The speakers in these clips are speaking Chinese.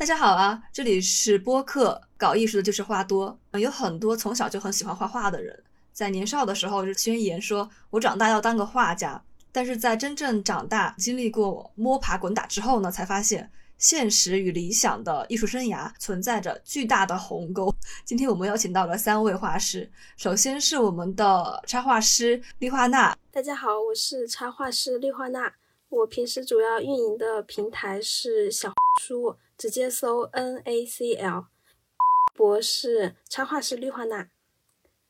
大家好啊，这里是播客，搞艺术的就是话多。有很多从小就很喜欢画画的人，在年少的时候就宣言说：“我长大要当个画家。”但是在真正长大、经历过摸爬滚打之后呢，才发现现实与理想的艺术生涯存在着巨大的鸿沟。今天我们邀请到了三位画师，首先是我们的插画师丽华娜。大家好，我是插画师丽华娜。我平时主要运营的平台是小书。直接搜 N A C L，博士插画师绿化娜。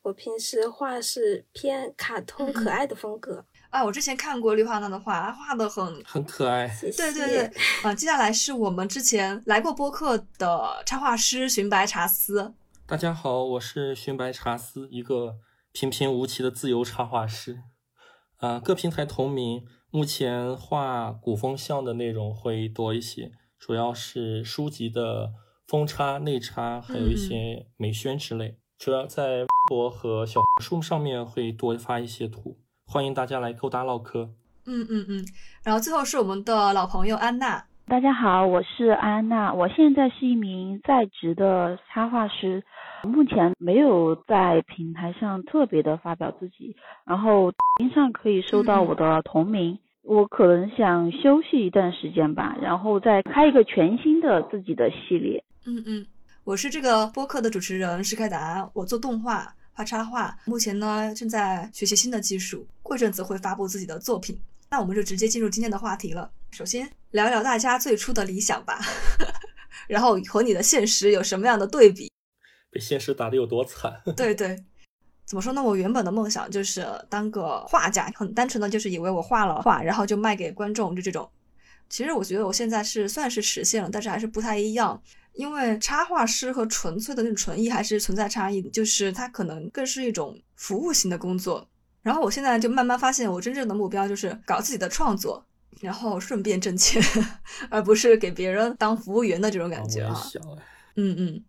我平时画是偏卡通可爱的风格啊。我之前看过绿化娜的画，画的很很可爱。对对对，啊，接下来是我们之前来过播客的插画师寻白茶丝。大家好，我是寻白茶丝，一个平平无奇的自由插画师。啊，各平台同名，目前画古风向的内容会多一些。主要是书籍的封插、内插，还有一些美宣之类。主要在微博和小红书上面会多发一些图，欢迎大家来勾搭唠嗑。嗯嗯嗯。然后最后是我们的老朋友安娜。大家好，我是安娜，我现在是一名在职的插画师，目前没有在平台上特别的发表自己，然后抖音上可以搜到我的同名。我可能想休息一段时间吧，然后再开一个全新的自己的系列。嗯嗯，我是这个播客的主持人施开达，我做动画、画插画，目前呢正在学习新的技术，过阵子会发布自己的作品。那我们就直接进入今天的话题了。首先聊一聊大家最初的理想吧，然后和你的现实有什么样的对比？被现实打得有多惨？对 对。怎么说呢？我原本的梦想就是当个画家，很单纯的就是以为我画了画，然后就卖给观众，就这种。其实我觉得我现在是算是实现了，但是还是不太一样，因为插画师和纯粹的那种纯艺还是存在差异的，就是它可能更是一种服务型的工作。然后我现在就慢慢发现，我真正的目标就是搞自己的创作，然后顺便挣钱，而不是给别人当服务员的这种感觉啊。嗯嗯，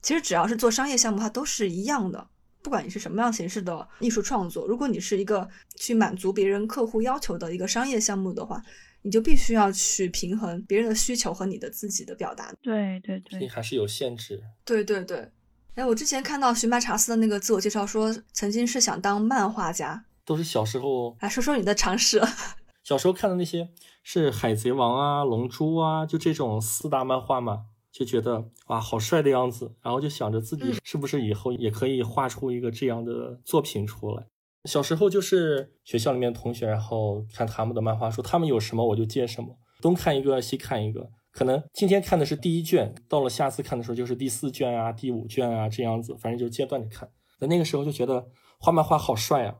其实只要是做商业项目，它都是一样的。不管你是什么样形式的艺术创作，如果你是一个去满足别人客户要求的一个商业项目的话，你就必须要去平衡别人的需求和你的自己的表达。对对对，还是有限制。对对对。哎，我之前看到寻白茶斯的那个自我介绍说，曾经是想当漫画家，都是小时候。来说说你的尝试。小时候看的那些是海贼王啊、龙珠啊，就这种四大漫画嘛。就觉得哇，好帅的样子，然后就想着自己是不是以后也可以画出一个这样的作品出来。小时候就是学校里面同学，然后看他们的漫画书，他们有什么我就借什么，东看一个西看一个。可能今天看的是第一卷，到了下次看的时候就是第四卷啊、第五卷啊这样子，反正就阶段的看。在那个时候就觉得画漫画好帅啊。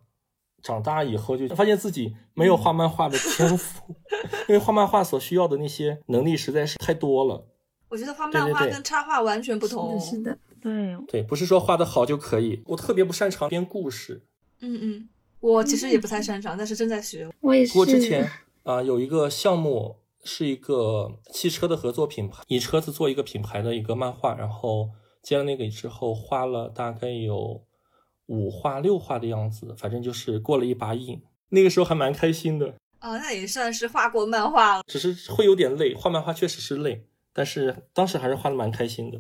长大以后就发现自己没有画漫画的天赋，因为画漫画所需要的那些能力实在是太多了。我觉得画漫画跟插画完全不同。是的，对对，不是说画的好就可以。我特别不擅长编故事。嗯嗯，我其实也不太擅长，但是正在学。我也是。不过之前啊，有一个项目是一个汽车的合作品牌，以车子做一个品牌的一个漫画，然后接了那个之后，花了大概有五画六画的样子，反正就是过了一把瘾。那个时候还蛮开心的。啊，那也算是画过漫画了。只是会有点累，画漫画确实是累。但是当时还是画的蛮开心的。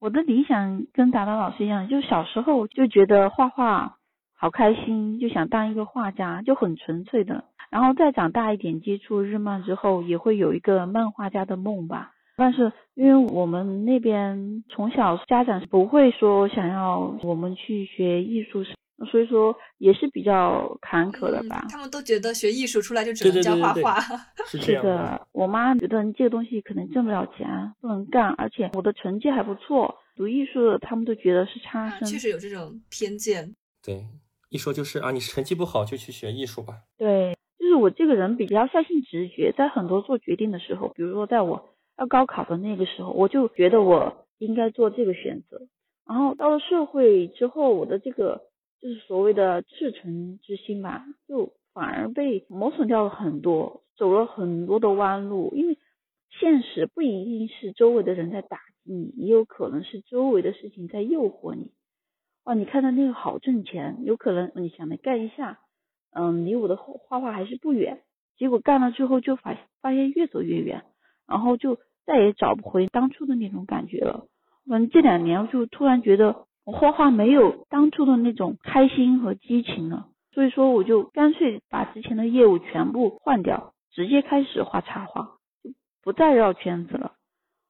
我的理想跟达达老师一样，就小时候就觉得画画好开心，就想当一个画家，就很纯粹的。然后再长大一点，接触日漫之后，也会有一个漫画家的梦吧。但是因为我们那边从小家长不会说想要我们去学艺术。所以说也是比较坎坷的吧。他们都觉得学艺术出来就只能教画画。是这样。我妈觉得你这个东西可能挣不了钱，不能干，而且我的成绩还不错，读艺术的他们都觉得是差生。确实有这种偏见。对，一说就是啊，你成绩不好就去学艺术吧。对，就是我这个人比较相信直觉，在很多做决定的时候，比如说在我要高考的那个时候，我就觉得我应该做这个选择。然后到了社会之后，我的这个。就是所谓的赤诚之心吧，就反而被磨损掉了很多，走了很多的弯路。因为现实不一定是周围的人在打击你，也有可能是周围的事情在诱惑你。哇，你看到那个好挣钱，有可能你想来干一下，嗯，离我的画画还是不远。结果干了之后就发发现越走越远，然后就再也找不回当初的那种感觉了。嗯这两年就突然觉得我画画没有当初的那种开心和激情了，所以说我就干脆把之前的业务全部换掉，直接开始画插画，就不再绕圈子了。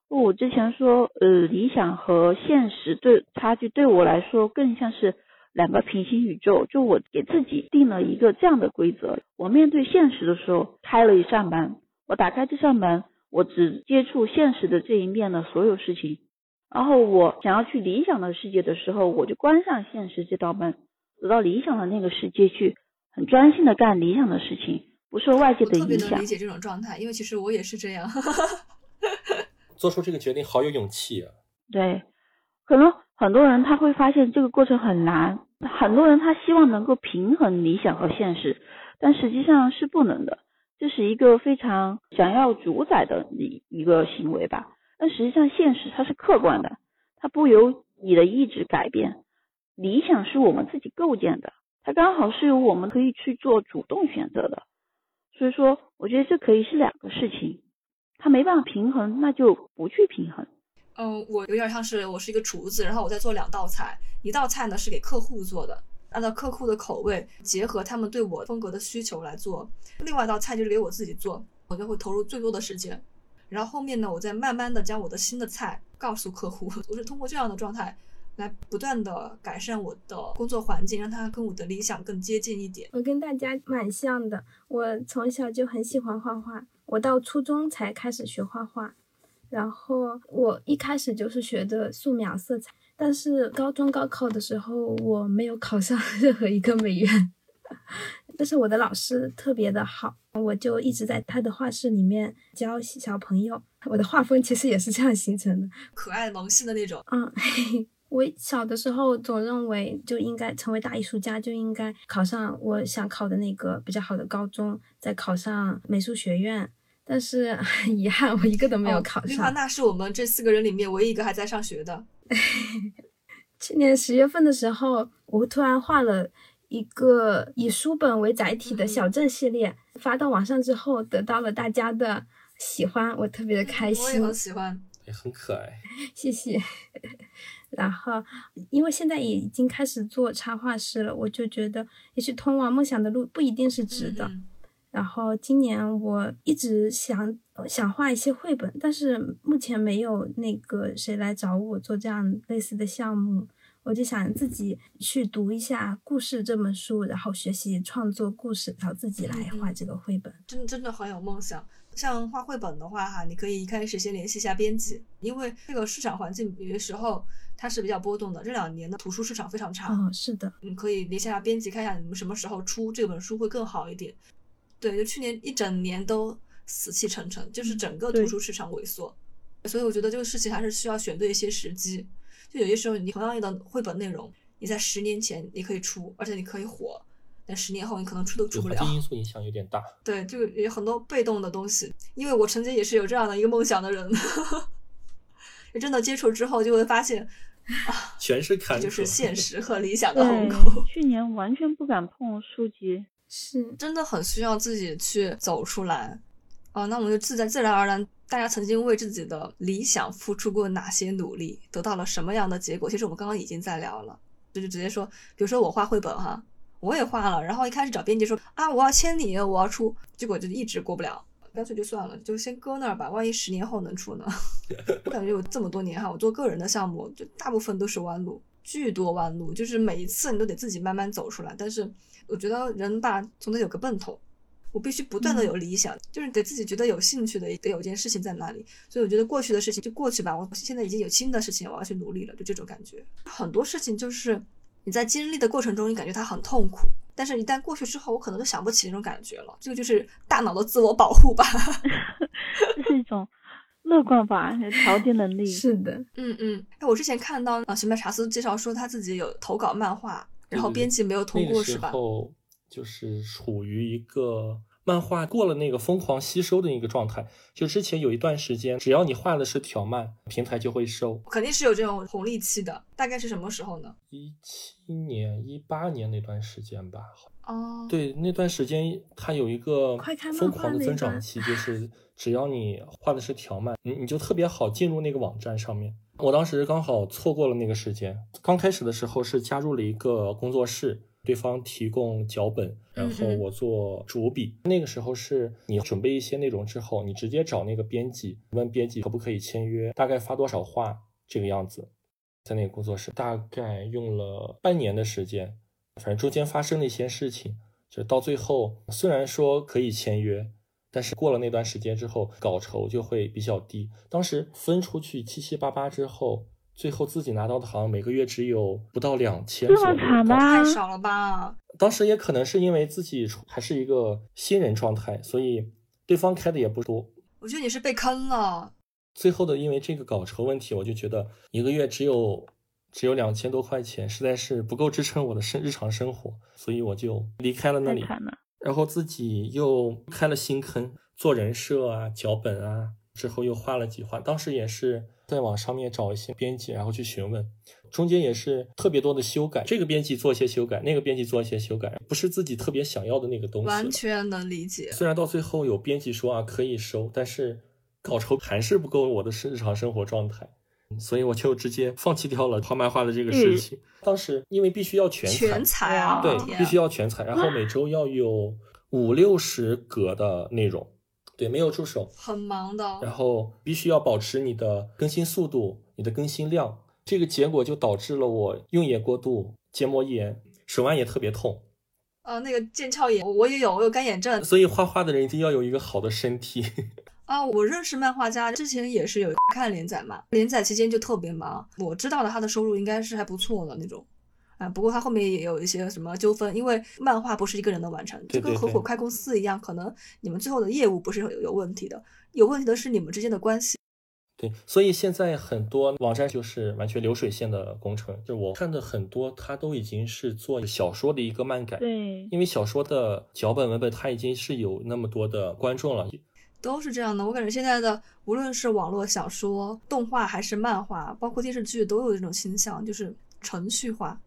我之前说，呃，理想和现实对差距对我来说更像是两个平行宇宙。就我给自己定了一个这样的规则：我面对现实的时候开了一扇门，我打开这扇门，我只接触现实的这一面的所有事情；然后我想要去理想的世界的时候，我就关上现实这道门，走到理想的那个世界去，很专心的干理想的事情，不受外界的影响。特别能理解这种状态，因为其实我也是这样。做出这个决定好有勇气啊！对，可能很多人他会发现这个过程很难，很多人他希望能够平衡理想和现实，但实际上是不能的。这是一个非常想要主宰的一一个行为吧？但实际上现实它是客观的，它不由你的意志改变。理想是我们自己构建的，它刚好是由我们可以去做主动选择的。所以说，我觉得这可以是两个事情。它没办法平衡，那就不去平衡。嗯，我有点像是我是一个厨子，然后我在做两道菜，一道菜呢是给客户做的，按照客户的口味，结合他们对我风格的需求来做；另外一道菜就是给我自己做，我就会投入最多的时间。然后后面呢，我再慢慢的将我的新的菜告诉客户，我是通过这样的状态来不断的改善我的工作环境，让它跟我的理想更接近一点。我跟大家蛮像的，我从小就很喜欢画画。我到初中才开始学画画，然后我一开始就是学的素描色彩，但是高中高考的时候我没有考上 任何一个美院，但是我的老师特别的好，我就一直在他的画室里面教小朋友。我的画风其实也是这样形成的，可爱萌系的那种。嗯。我小的时候总认为就应该成为大艺术家，就应该考上我想考的那个比较好的高中，再考上美术学院。但是很遗憾，我一个都没有考上。丽华娜是我们这四个人里面唯一一个还在上学的。去年十月份的时候，我突然画了一个以书本为载体的小镇系列，发到网上之后得到了大家的喜欢，我特别的开心。我也很喜欢，也很可爱。谢谢。然后，因为现在也已经开始做插画师了，我就觉得也许通往梦想的路不一定是直的。然后今年我一直想想画一些绘本，但是目前没有那个谁来找我做这样类似的项目，我就想自己去读一下《故事》这本书，然后学习创作故事，然后自己来画这个绘本。真真的很有梦想。像画绘本的话，哈，你可以一开始先联系一下编辑，因为这个市场环境有的时候它是比较波动的。这两年的图书市场非常差。哦，是的。你可以联系下编辑，看一下你们什么时候出这本书会更好一点。对，就去年一整年都死气沉沉，就是整个图书市场萎缩，所以我觉得这个事情还是需要选对一些时机。就有些时候，你同样的绘本内容，你在十年前你可以出，而且你可以火，但十年后你可能出都出不了。环境因素影响有点大。对，就有很多被动的东西。因为我曾经也是有这样的一个梦想的人，就真的接触之后就会发现，啊，全是坎就是现实和理想的鸿沟。去年完全不敢碰书籍。是真的很需要自己去走出来，哦，那我们就自在自然而然，大家曾经为自己的理想付出过哪些努力，得到了什么样的结果？其实我们刚刚已经在聊了，就就直接说，比如说我画绘本哈，我也画了，然后一开始找编辑说啊，我要签你，我要出，结果就一直过不了，干脆就算了，就先搁那儿吧，万一十年后能出呢？我感觉有这么多年哈，我做个人的项目，就大部分都是弯路，巨多弯路，就是每一次你都得自己慢慢走出来，但是。我觉得人吧，总得有个奔头，我必须不断的有理想，就是得自己觉得有兴趣的，得有件事情在那里。所以我觉得过去的事情就过去吧，我现在已经有新的事情，我要去努力了，就这种感觉。很多事情就是你在经历的过程中，你感觉它很痛苦，但是一旦过去之后，我可能都想不起那种感觉了。这个就是大脑的自我保护吧，这是一种乐观吧，调节能力。是的，嗯嗯。哎，我之前看到啊，什么查斯介绍说他自己有投稿漫画。然后编辑没有通过是吧？那个时候就是处于一个漫画过了那个疯狂吸收的一个状态。就之前有一段时间，只要你画的是条漫，平台就会收。肯定是有这种红利期的。大概是什么时候呢？一七年、一八年那段时间吧。哦，对，那段时间它有一个疯狂的增长期，就是只要你画的是条漫，你你就特别好进入那个网站上面。我当时刚好错过了那个时间，刚开始的时候是加入了一个工作室，对方提供脚本，然后我做主笔。那个时候是你准备一些内容之后，你直接找那个编辑，问编辑可不可以签约，大概发多少话这个样子。在那个工作室大概用了半年的时间，反正中间发生了一些事情，就到最后虽然说可以签约，但是过了那段时间之后，稿酬就会比较低。当时分出去七七八八之后，最后自己拿到的好像每个月只有不到两千这。么惨吗太少了吧？当时也可能是因为自己还是一个新人状态，所以对方开的也不多。我觉得你是被坑了。最后的因为这个稿酬问题，我就觉得一个月只有只有两千多块钱，实在是不够支撑我的生日常生活，所以我就离开了那里。太惨了。然后自己又开了新坑，做人设啊、脚本啊，之后又画了几画。当时也是在网上面找一些编辑，然后去询问，中间也是特别多的修改，这个编辑做一些修改，那个编辑做一些修改，不是自己特别想要的那个东西。完全能理解。虽然到最后有编辑说啊可以收，但是稿酬还是不够我的日常生活状态，所以我就直接放弃掉了画漫画的这个事情。当时因为必须要全彩，全才啊！对，必须要全才，然后每周要有五六十格的内容，对，没有助手，很忙的。然后必须要保持你的更新速度、你的更新量。这个结果就导致了我用眼过度、结膜炎，手腕也特别痛。呃，那个腱鞘炎，我也有，我有干眼症所以画画的人一定要有一个好的身体。啊。我认识漫画家之前也是有看连载嘛，连载期间就特别忙。我知道的他的收入应该是还不错的那种。啊，不过他后面也有一些什么纠纷，因为漫画不是一个人能完成，就跟合伙开公司一样，可能你们最后的业务不是有有问题的，有问题的是你们之间的关系。对，所以现在很多网站就是完全流水线的工程，就我看的很多，它都已经是做小说的一个漫改，对，因为小说的脚本文本它已经是有那么多的观众了，都是这样的。我感觉现在的无论是网络小说、动画还是漫画，包括电视剧，都有这种倾向，就是程序化。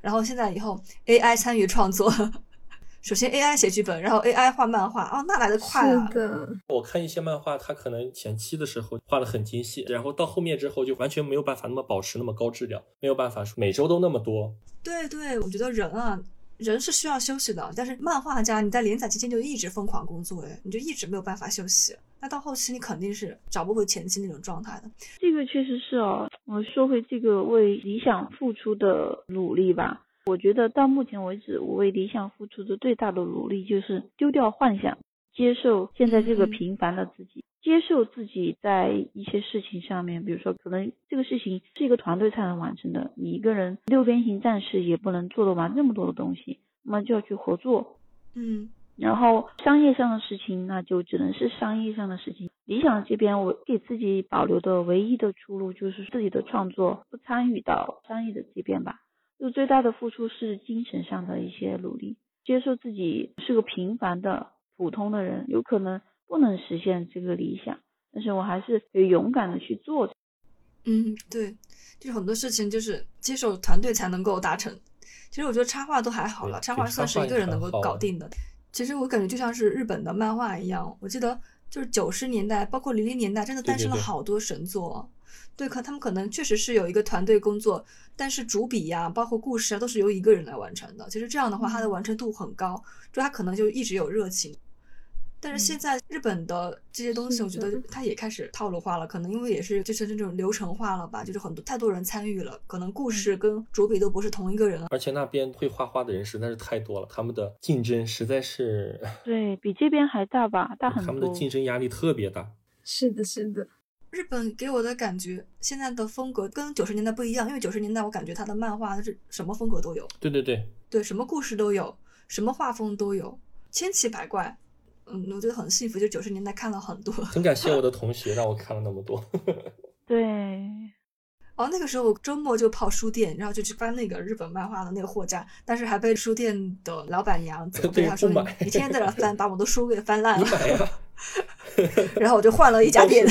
然后现在以后 AI 参与创作，首先 AI 写剧本，然后 AI 画漫画，哦，那来的快啊！是的，我看一些漫画，它可能前期的时候画的很精细，然后到后面之后就完全没有办法那么保持那么高质量，没有办法说每周都那么多。对对，我觉得人啊，人是需要休息的，但是漫画家你在连载期间就一直疯狂工作，哎，你就一直没有办法休息。那到后期你肯定是找不回前期那种状态的。这个确实是哦。我说回这个为理想付出的努力吧，我觉得到目前为止，我为理想付出的最大的努力就是丢掉幻想，接受现在这个嗯平凡的自己，接受自己在一些事情上面，比如说可能这个事情是一个团队才能完成的，你一个人六边形战士也不能做得完那么多的东西，那么就要去合作，嗯然后商业上的事情，那就只能是商业上的事情。理想这边，我给自己保留的唯一的出路就是自己的创作不参与到商业的这边吧。就最大的付出是精神上的一些努力，接受自己是个平凡的普通的人，有可能不能实现这个理想，但是我还是得勇敢的去做。嗯，对，就是很多事情就是接受团队才能够达成。其实我觉得插画都还好了，插画算是一个人能够搞定的。其实我感觉就像是日本的漫画一样，我记得就是九十年代，包括零零年代，真的诞生了好多神作。对，可他们可能确实是有一个团队工作，但是主笔呀、包括故事啊，都是由一个人来完成的。其实这样的话，它的完成度很高，就他可能就一直有热情。但是现在日本的这些东西，我觉得的它也开始套路化了，可能因为也是就是这种流程化了吧，就是很多太多人参与了，可能故事跟主笔都不是同一个人。而且那边会画画的人实在是太多了，他们的竞争实在是，对比这边还大吧，大很多他们的。竞争压力特别大。是的，是的，日本给我的感觉，现在的风格跟九十年代不一样，因为九十年代我感觉他的漫画是什么风格都有，对对对，对，什么故事都有，什么画风都有，千奇百怪。嗯，我觉得很幸福，就九十年代看了很多。很感谢我的同学让我 看了那么多。对，哦，那个时候我周末就跑书店，然后就去翻那个日本漫画的那个货架，但是还被书店的老板娘责备，说你你天天在这翻，把我的书给翻烂了。然后我就换了一家店。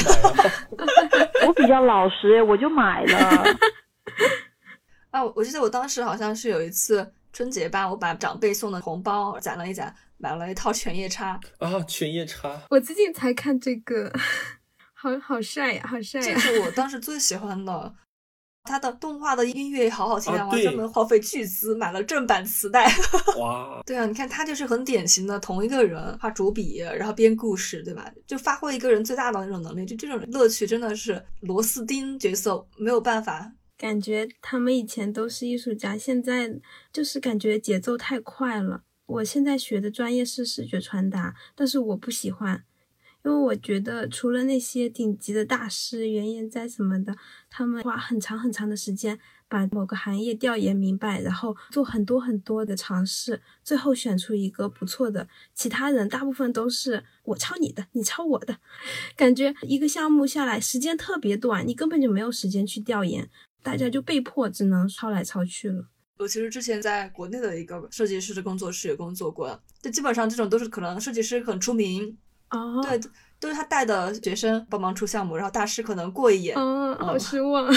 我比较老实，我就买了。啊，我记得我当时好像是有一次春节吧，我把长辈送的红包攒了一攒，买了一套犬夜叉啊，犬夜叉，我最近才看这个，好好帅呀，好帅呀！这是我当时最喜欢的。他的动画的音乐也好好听啊！我专门耗费巨资买了正版磁带。哇！对啊，你看他就是很典型的同一个人画主笔，然后编故事，对吧？就发挥一个人最大的那种能力，就这种乐趣真的是螺丝钉角色没有办法。感觉他们以前都是艺术家，现在就是感觉节奏太快了。我现在学的专业是视觉传达，但是我不喜欢。因为我觉得，除了那些顶级的大师袁岩哉什么的，他们花很长很长的时间把某个行业调研明白，然后做很多很多的尝试，最后选出一个不错的。其他人大部分都是我抄你的，你抄我的，感觉一个项目下来时间特别短，你根本就没有时间去调研，大家就被迫只能抄来抄去了。我其实之前在国内的一个设计师的工作室也工作过，就基本上这种都是可能设计师很出名。啊，对，都是他带的学生帮忙出项目，然后大师可能过一眼，嗯，好失望。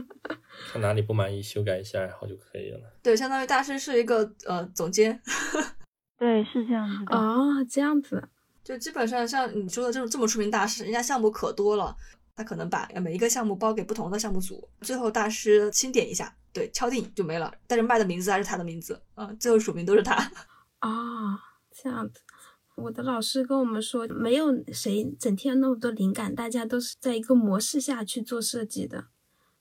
他哪里不满意，修改一下，然后就可以了。对，相当于大师是一个呃总监。对，是这样子的。哦，这样子。就基本上像你说的这种这么出名大师，人家项目可多了，他可能把每一个项目包给不同的项目组，最后大师清点一下，对，敲定就没了。但是卖的名字还是他的名字，嗯，最后署名都是他。啊，这样子。我的老师跟我们说，没有谁整天那么多灵感，大家都是在一个模式下去做设计的。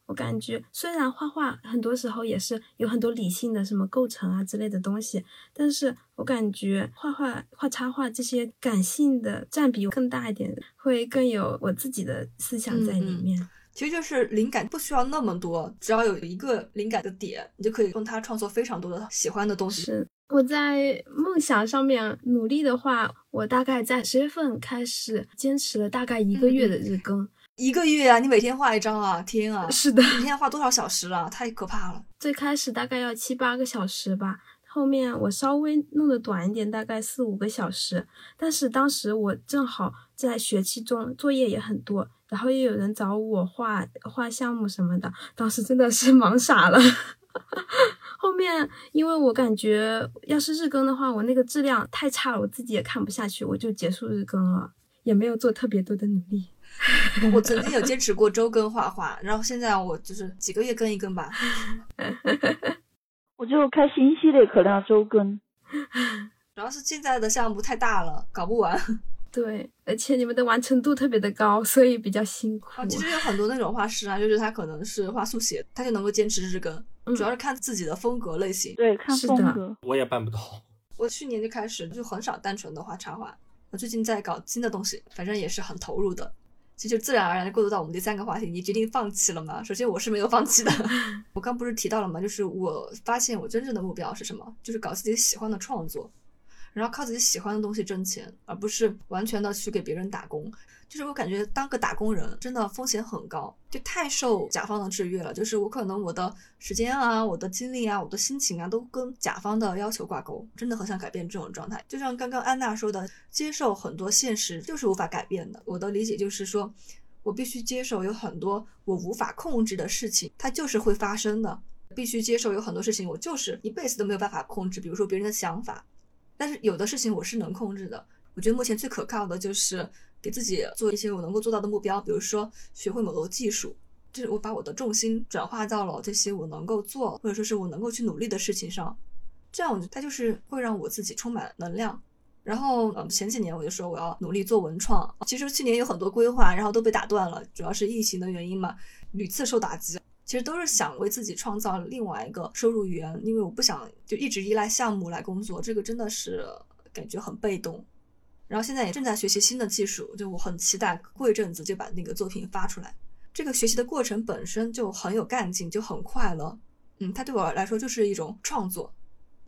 我感觉，虽然画画很多时候也是有很多理性的什么构成啊之类的东西，但是我感觉画画、画插画这些感性的占比更大一点，会更有我自己的思想在里面。其实就是灵感不需要那么多，只要有一个灵感的点，你就可以用它创作非常多的喜欢的东西。是。我在梦想上面努力的话，我大概在十月份开始坚持了大概一个月的日更，一个月啊！你每天画一张啊？天啊！是的，每天要画多少小时啊？太可怕了。最开始大概要七八个小时吧，后面我稍微弄得短一点，大概四五个小时。但是当时我正好在学期中，作业也很多，然后也有人找我画画项目什么的，当时真的是忙傻了。后面，因为我感觉要是日更的话，我那个质量太差了，我自己也看不下去，我就结束日更了，也没有做特别多的努力。我曾经有坚持过周更画画，然后现在我就是几个月更一更吧。我就开新系列可能要周更，主要是现在的项目太大了，搞不完。对，而且你们的完成度特别的高，所以比较辛苦。其实有很多那种画师啊，就是他可能是画速写，他就能够坚持日更，主要是看自己的风格类型。对，看风格。我也办不到。我去年就开始就很少单纯的画插画，我最近在搞新的东西，反正也是很投入的。其实就自然而然的过渡到我们第三个话题，你决定放弃了吗？首先我是没有放弃的。我刚不是提到了吗？就是我发现我真正的目标是什么？就是搞自己喜欢的创作。然后靠自己喜欢的东西挣钱，而不是完全的去给别人打工。就是我感觉当个打工人真的风险很高，就太受甲方的制约了。就是我可能我的时间啊、我的精力啊、我的心情啊，都跟甲方的要求挂钩。真的很想改变这种状态。就像刚刚安娜说的，接受很多现实就是无法改变的。我的理解就是说，我必须接受有很多我无法控制的事情，它就是会发生的。必须接受有很多事情我就是一辈子都没有办法控制，比如说别人的想法。但是有的事情我是能控制的，我觉得目前最可靠的就是给自己做一些我能够做到的目标，比如说学会某个技术，就是我把我的重心转化到了这些我能够做或者说是我能够去努力的事情上，这样我觉得它就是会让我自己充满能量。然后嗯，前几年我就说我要努力做文创，其实去年有很多规划，然后都被打断了，主要是疫情的原因嘛，屡次受打击。其实都是想为自己创造另外一个收入源，因为我不想就一直依赖项目来工作，这个真的是感觉很被动。然后现在也正在学习新的技术，就我很期待过一阵子就把那个作品发出来。这个学习的过程本身就很有干劲，就很快乐。嗯，它对我来说就是一种创作。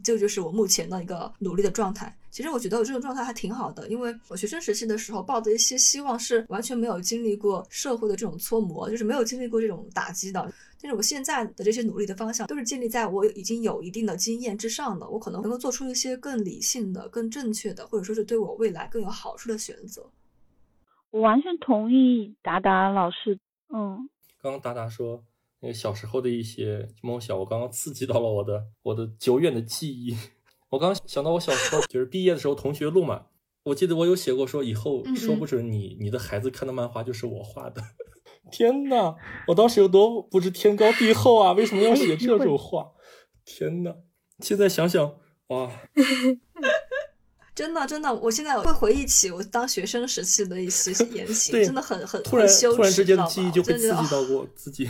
这就是我目前的一个努力的状态。其实我觉得我这种状态还挺好的，因为我学生时期的时候抱的一些希望是完全没有经历过社会的这种搓磨，就是没有经历过这种打击的。但是我现在的这些努力的方向都是建立在我已经有一定的经验之上的，我可能能够做出一些更理性的、更正确的，或者说是对我未来更有好处的选择。我完全同意达达老师。嗯，刚刚达达说。那个小时候的一些梦想，我刚刚刺激到了我的我的久远的记忆。我刚刚想到我小时候就是毕业的时候同学录嘛，我记得我有写过说以后说不准你你的孩子看的漫画就是我画的。天呐，我当时有多不知天高地厚啊！为什么要写这种话？天呐，现在想想，哇，真的真的，我现在会回忆起我当学生时期的一些言行，对，真的很很突然羞耻，突然之间记忆就会刺激到我自己。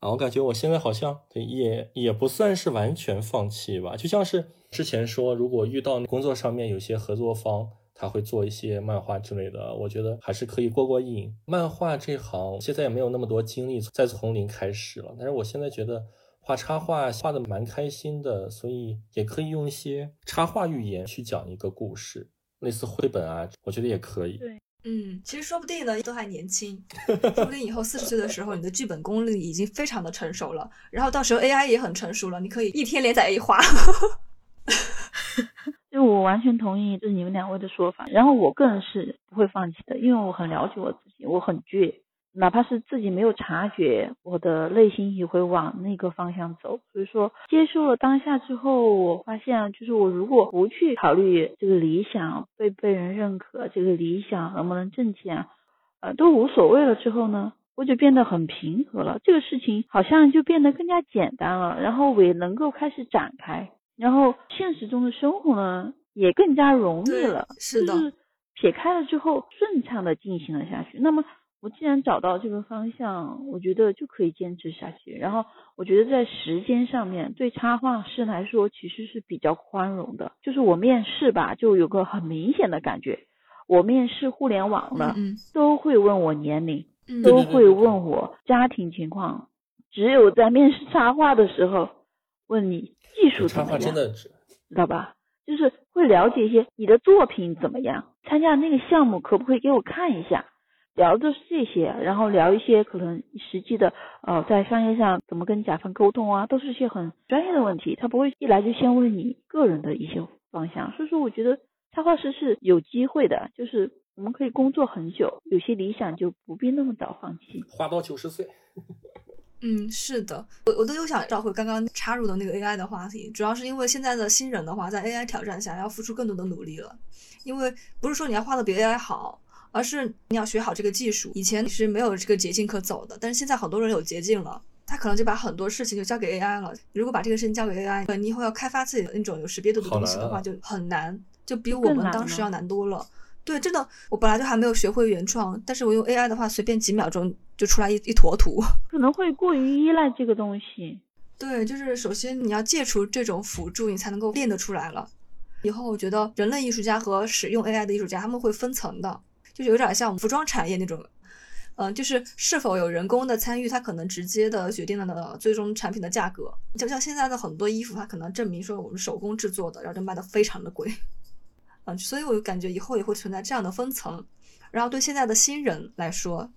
啊，我感觉我现在好像也也不算是完全放弃吧，就像是之前说，如果遇到工作上面有些合作方，他会做一些漫画之类的，我觉得还是可以过过瘾。漫画这行现在也没有那么多精力再从零开始了，但是我现在觉得画插画画的蛮开心的，所以也可以用一些插画语言去讲一个故事，类似绘本啊，我觉得也可以。对嗯，其实说不定呢，都还年轻，说不定以后四十岁的时候，你的剧本功力已经非常的成熟了，然后到时候 AI 也很成熟了，你可以一天连载一花。就我完全同意就是你们两位的说法，然后我个人是不会放弃的，因为我很了解我自己，我很倔，哪怕是自己没有察觉，我的内心也会往那个方向走。所以说，接受了当下之后，我发现就是我如果不去考虑这个理想被被人认可，这个理想能不能挣钱，呃，都无所谓了之后呢，我就变得很平和了，这个事情好像就变得更加简单了，然后我也能够开始展开。然后现实中的生活呢，也更加容易了，是的就是撇开了之后，顺畅的进行了下去。那么我既然找到这个方向，我觉得就可以坚持下去。然后我觉得在时间上面，对插画师来说其实是比较宽容的。就是我面试吧，就有个很明显的感觉，我面试互联网的，嗯都会问我年龄，嗯都会问我家庭情况，只有在面试插画的时候，问你技术怎插么样，画真的是知道吧？就是会了解一些你的作品怎么样，参加那个项目可不可以给我看一下，聊的是这些，然后聊一些可能实际的呃在商业上怎么跟甲方沟通啊，都是一些很专业的问题，他不会一来就先问你个人的一些方向，所以说我觉得插画师是有机会的，就是我们可以工作很久，有些理想就不必那么早放弃。画到九十岁。嗯，是的，我我都有想找回刚刚插入的那个 AI 的话题，主要是因为现在的新人的话，在 AI 挑战下要付出更多的努力了，因为不是说你要画的比 AI 好，而是你要学好这个技术。以前你是没有这个捷径可走的，但是现在很多人有捷径了，他可能就把很多事情就交给 AI 了。如果把这个事情交给 AI，你以后要开发自己的那种有识别度的东西的话，就很难，就比我们当时要难多了。对，真的，我本来就还没有学会原创，但是我用 AI 的话，随便几秒钟就出来一一坨图。可能会过于依赖这个东西，对，就是首先你要戒除这种辅助，你才能够练得出来了。以后我觉得人类艺术家和使用 AI 的艺术家他们会分层的，就是有点像服装产业那种，嗯、就是是否有人工的参与，它可能直接的决定了的最终产品的价格。就像现在的很多衣服，它可能证明说我们手工制作的，然后就卖的非常的贵，嗯、所以我就感觉以后也会存在这样的分层。然后对现在的新人来说，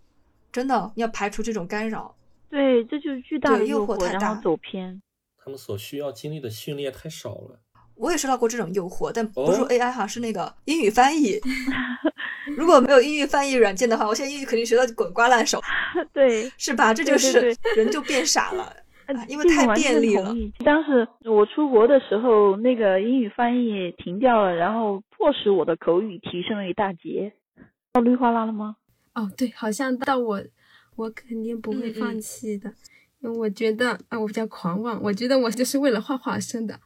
真的要排除这种干扰。对，这就是巨大的诱惑太大后走偏。他们所需要经历的训练太少了。我也受到过这种诱惑，但不是 AI 哈，是那个英语翻译。如果没有英语翻译软件的话，我现在英语肯定学到滚瓜烂熟，对，是吧？这就是人就变傻了，啊因为太便利了。当时我出国的时候，那个英语翻译停掉了，然后迫使我的口语提升了一大截。到绿化拉了吗？哦，对，好像到我，我肯定不会嗯放嗯弃的，我觉得啊，我比较狂妄，我觉得我就是为了画画生的。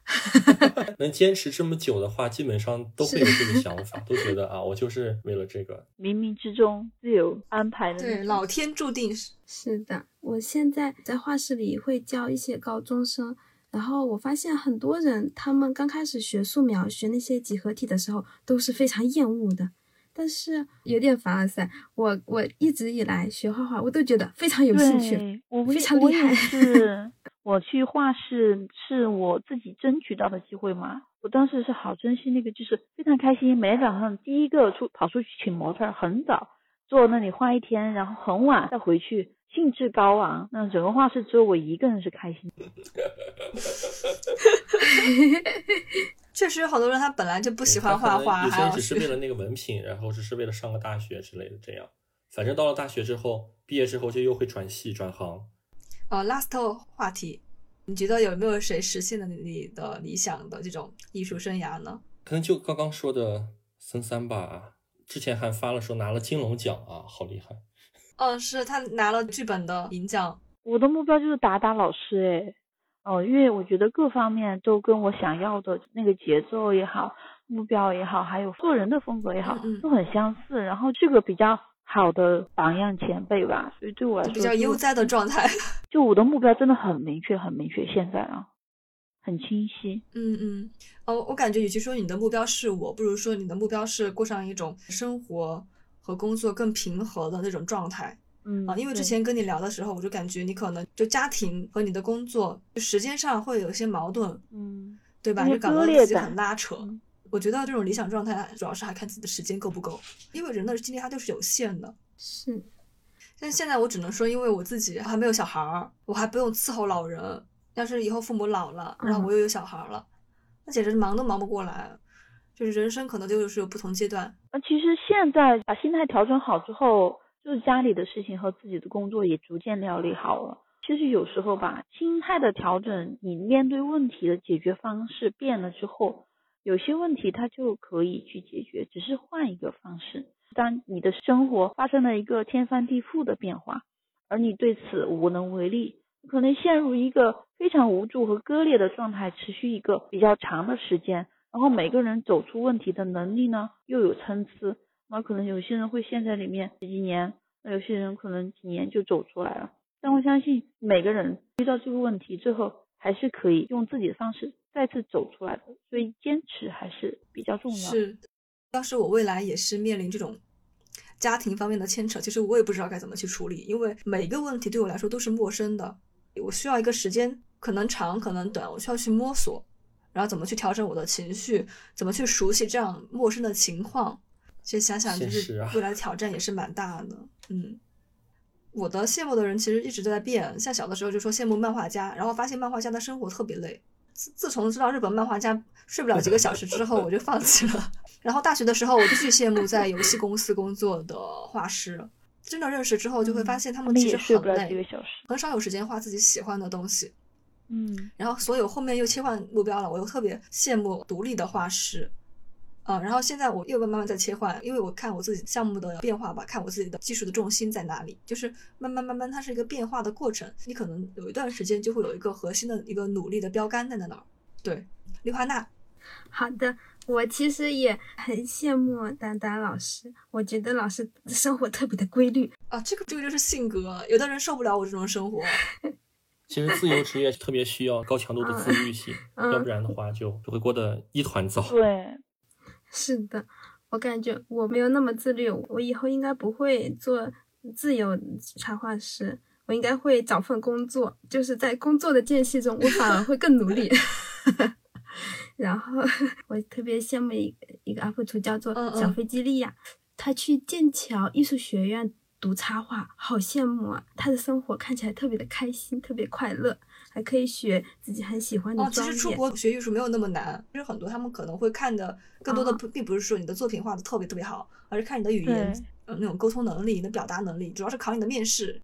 能坚持这么久的话，基本上都会有这个想法，都觉得啊，我就是为了这个。冥冥之中自有安排的对，老天注定是。是的，我现在在画室里会教一些高中生，然后我发现很多人他们刚开始学素描、学那些几何体的时候都是非常厌恶的，但是有点凡尔赛。我我一直以来学画画，我都觉得非常有兴趣。我非常厉害是，我去画室是我自己争取到的机会嘛。我当时是好珍惜那个，就是非常开心，每天早上第一个出跑出去请模特，很早坐那里画一天，然后很晚再回去，兴致高昂。那整个画室只有我一个人是开心的。确实有好多人他本来就不喜欢画画，有些人只是为了那个文凭，然后只是为了上个大学之类的，这样。反正到了大学之后，毕业之后就又会转系转行，呃，last 话题，你觉得有没有谁实现了你的理想的这种艺术生涯呢？可能就刚刚说的森三吧，之前还发了说拿了金龙奖啊，好厉害。嗯，是他拿了剧本的银奖。我的目标就是达达老师，诶，哦，因为我觉得各方面都跟我想要的那个节奏也好，目标也好，还有做人的风格也好，嗯都很相似。然后这个比较好的榜样前辈吧，所以对我来说比较悠哉的状态。就我的目标真的很明确，很明确，现在啊，很清晰。嗯嗯，哦，我感觉与其说你的目标是我，不如说你的目标是过上一种生活和工作更平和的那种状态。嗯啊，因为之前跟你聊的时候，我就感觉你可能就家庭和你的工作就时间上会有一些矛盾，嗯对吧？就感自己很拉扯。嗯我觉得这种理想状态主要是还看自己的时间够不够，因为人的精力它就是有限的。是，但现在我只能说，因为我自己还没有小孩儿，我还不用伺候老人。要是以后父母老了，然后我又有小孩儿了，那简直是忙都忙不过来。就是人生可能就是有不同阶段。那其实现在把心态调整好之后，就是家里的事情和自己的工作也逐渐料理好了。其实有时候吧，心态的调整，你面对问题的解决方式变了之后，有些问题它就可以去解决，只是换一个方式。当你的生活发生了一个天翻地覆的变化，而你对此无能为力，可能陷入一个非常无助和割裂的状态，持续一个比较长的时间。然后每个人走出问题的能力呢又有参差，那可能有些人会陷在里面几年，那有些人可能几年就走出来了。但我相信每个人遇到这个问题最后还是可以用自己的方式再次走出来的，所以坚持还是比较重要。是，要是我未来也是面临这种家庭方面的牵扯，其实我也不知道该怎么去处理，因为每一个问题对我来说都是陌生的，我需要一个时间，可能长可能短，我需要去摸索，然后怎么去调整我的情绪，怎么去熟悉这样陌生的情况。其实想想，就是未来的挑战也是蛮大的。嗯，我的羡慕的人其实一直都在变，像小的时候就说羡慕漫画家，然后发现漫画家的生活特别累。自自从知道日本漫画家睡不了几个小时之后，我就放弃了。然后大学的时候，我就巨羡慕在游戏公司工作的画师。真的认识之后，就会发现他他们们其实很也睡不了几个累，小时。很少有时间画自己喜欢的东西。嗯然后，所以我后面又切换目标了，我又特别羡慕独立的画师，嗯，然后现在我又慢慢在切换，因为我看我自己项目的变化吧，看我自己的技术的重心在哪里，就是慢慢慢慢，它是一个变化的过程。你可能有一段时间就会有一个核心的一个努力的标杆在那儿。对，丽华娜，好的，我其实也很羡慕丹丹老师，我觉得老师生活特别的规律。啊，这个这个就是性格，有的人受不了我这种生活。其实自由职业特别需要高强度的自律性，嗯要不然的话就就会过得一团糟。对，是的，我感觉我没有那么自律，我以后应该不会做自由插画师，我应该会找份工作，就是在工作的间隙中，我反而会更努力。然后 我特别羡慕一个一个 UP 主叫做小飞机利亚，他去剑桥艺术学院读插画，好羡慕啊！他的生活看起来特别的开心，特别快乐，还可以学自己很喜欢的哦，其。实出国学艺术没有那么难，其实很多他们可能会看的更多的啊不并不是说你的作品画的特别特别好，而是看你的语言那种沟通能力、你的表达能力，主要是考你的面试。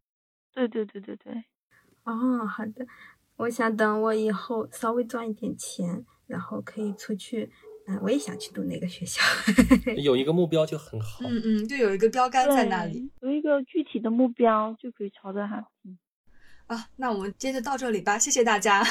对对对对对，哦，好的。我想等我以后稍微赚一点钱，然后可以出去，嗯、我也想去读那个学校。有一个目标就很好。嗯嗯，就有一个标杆在那里，有一个具体的目标就可以朝着它。嗯啊。那我们今天就到这里吧，谢谢大家。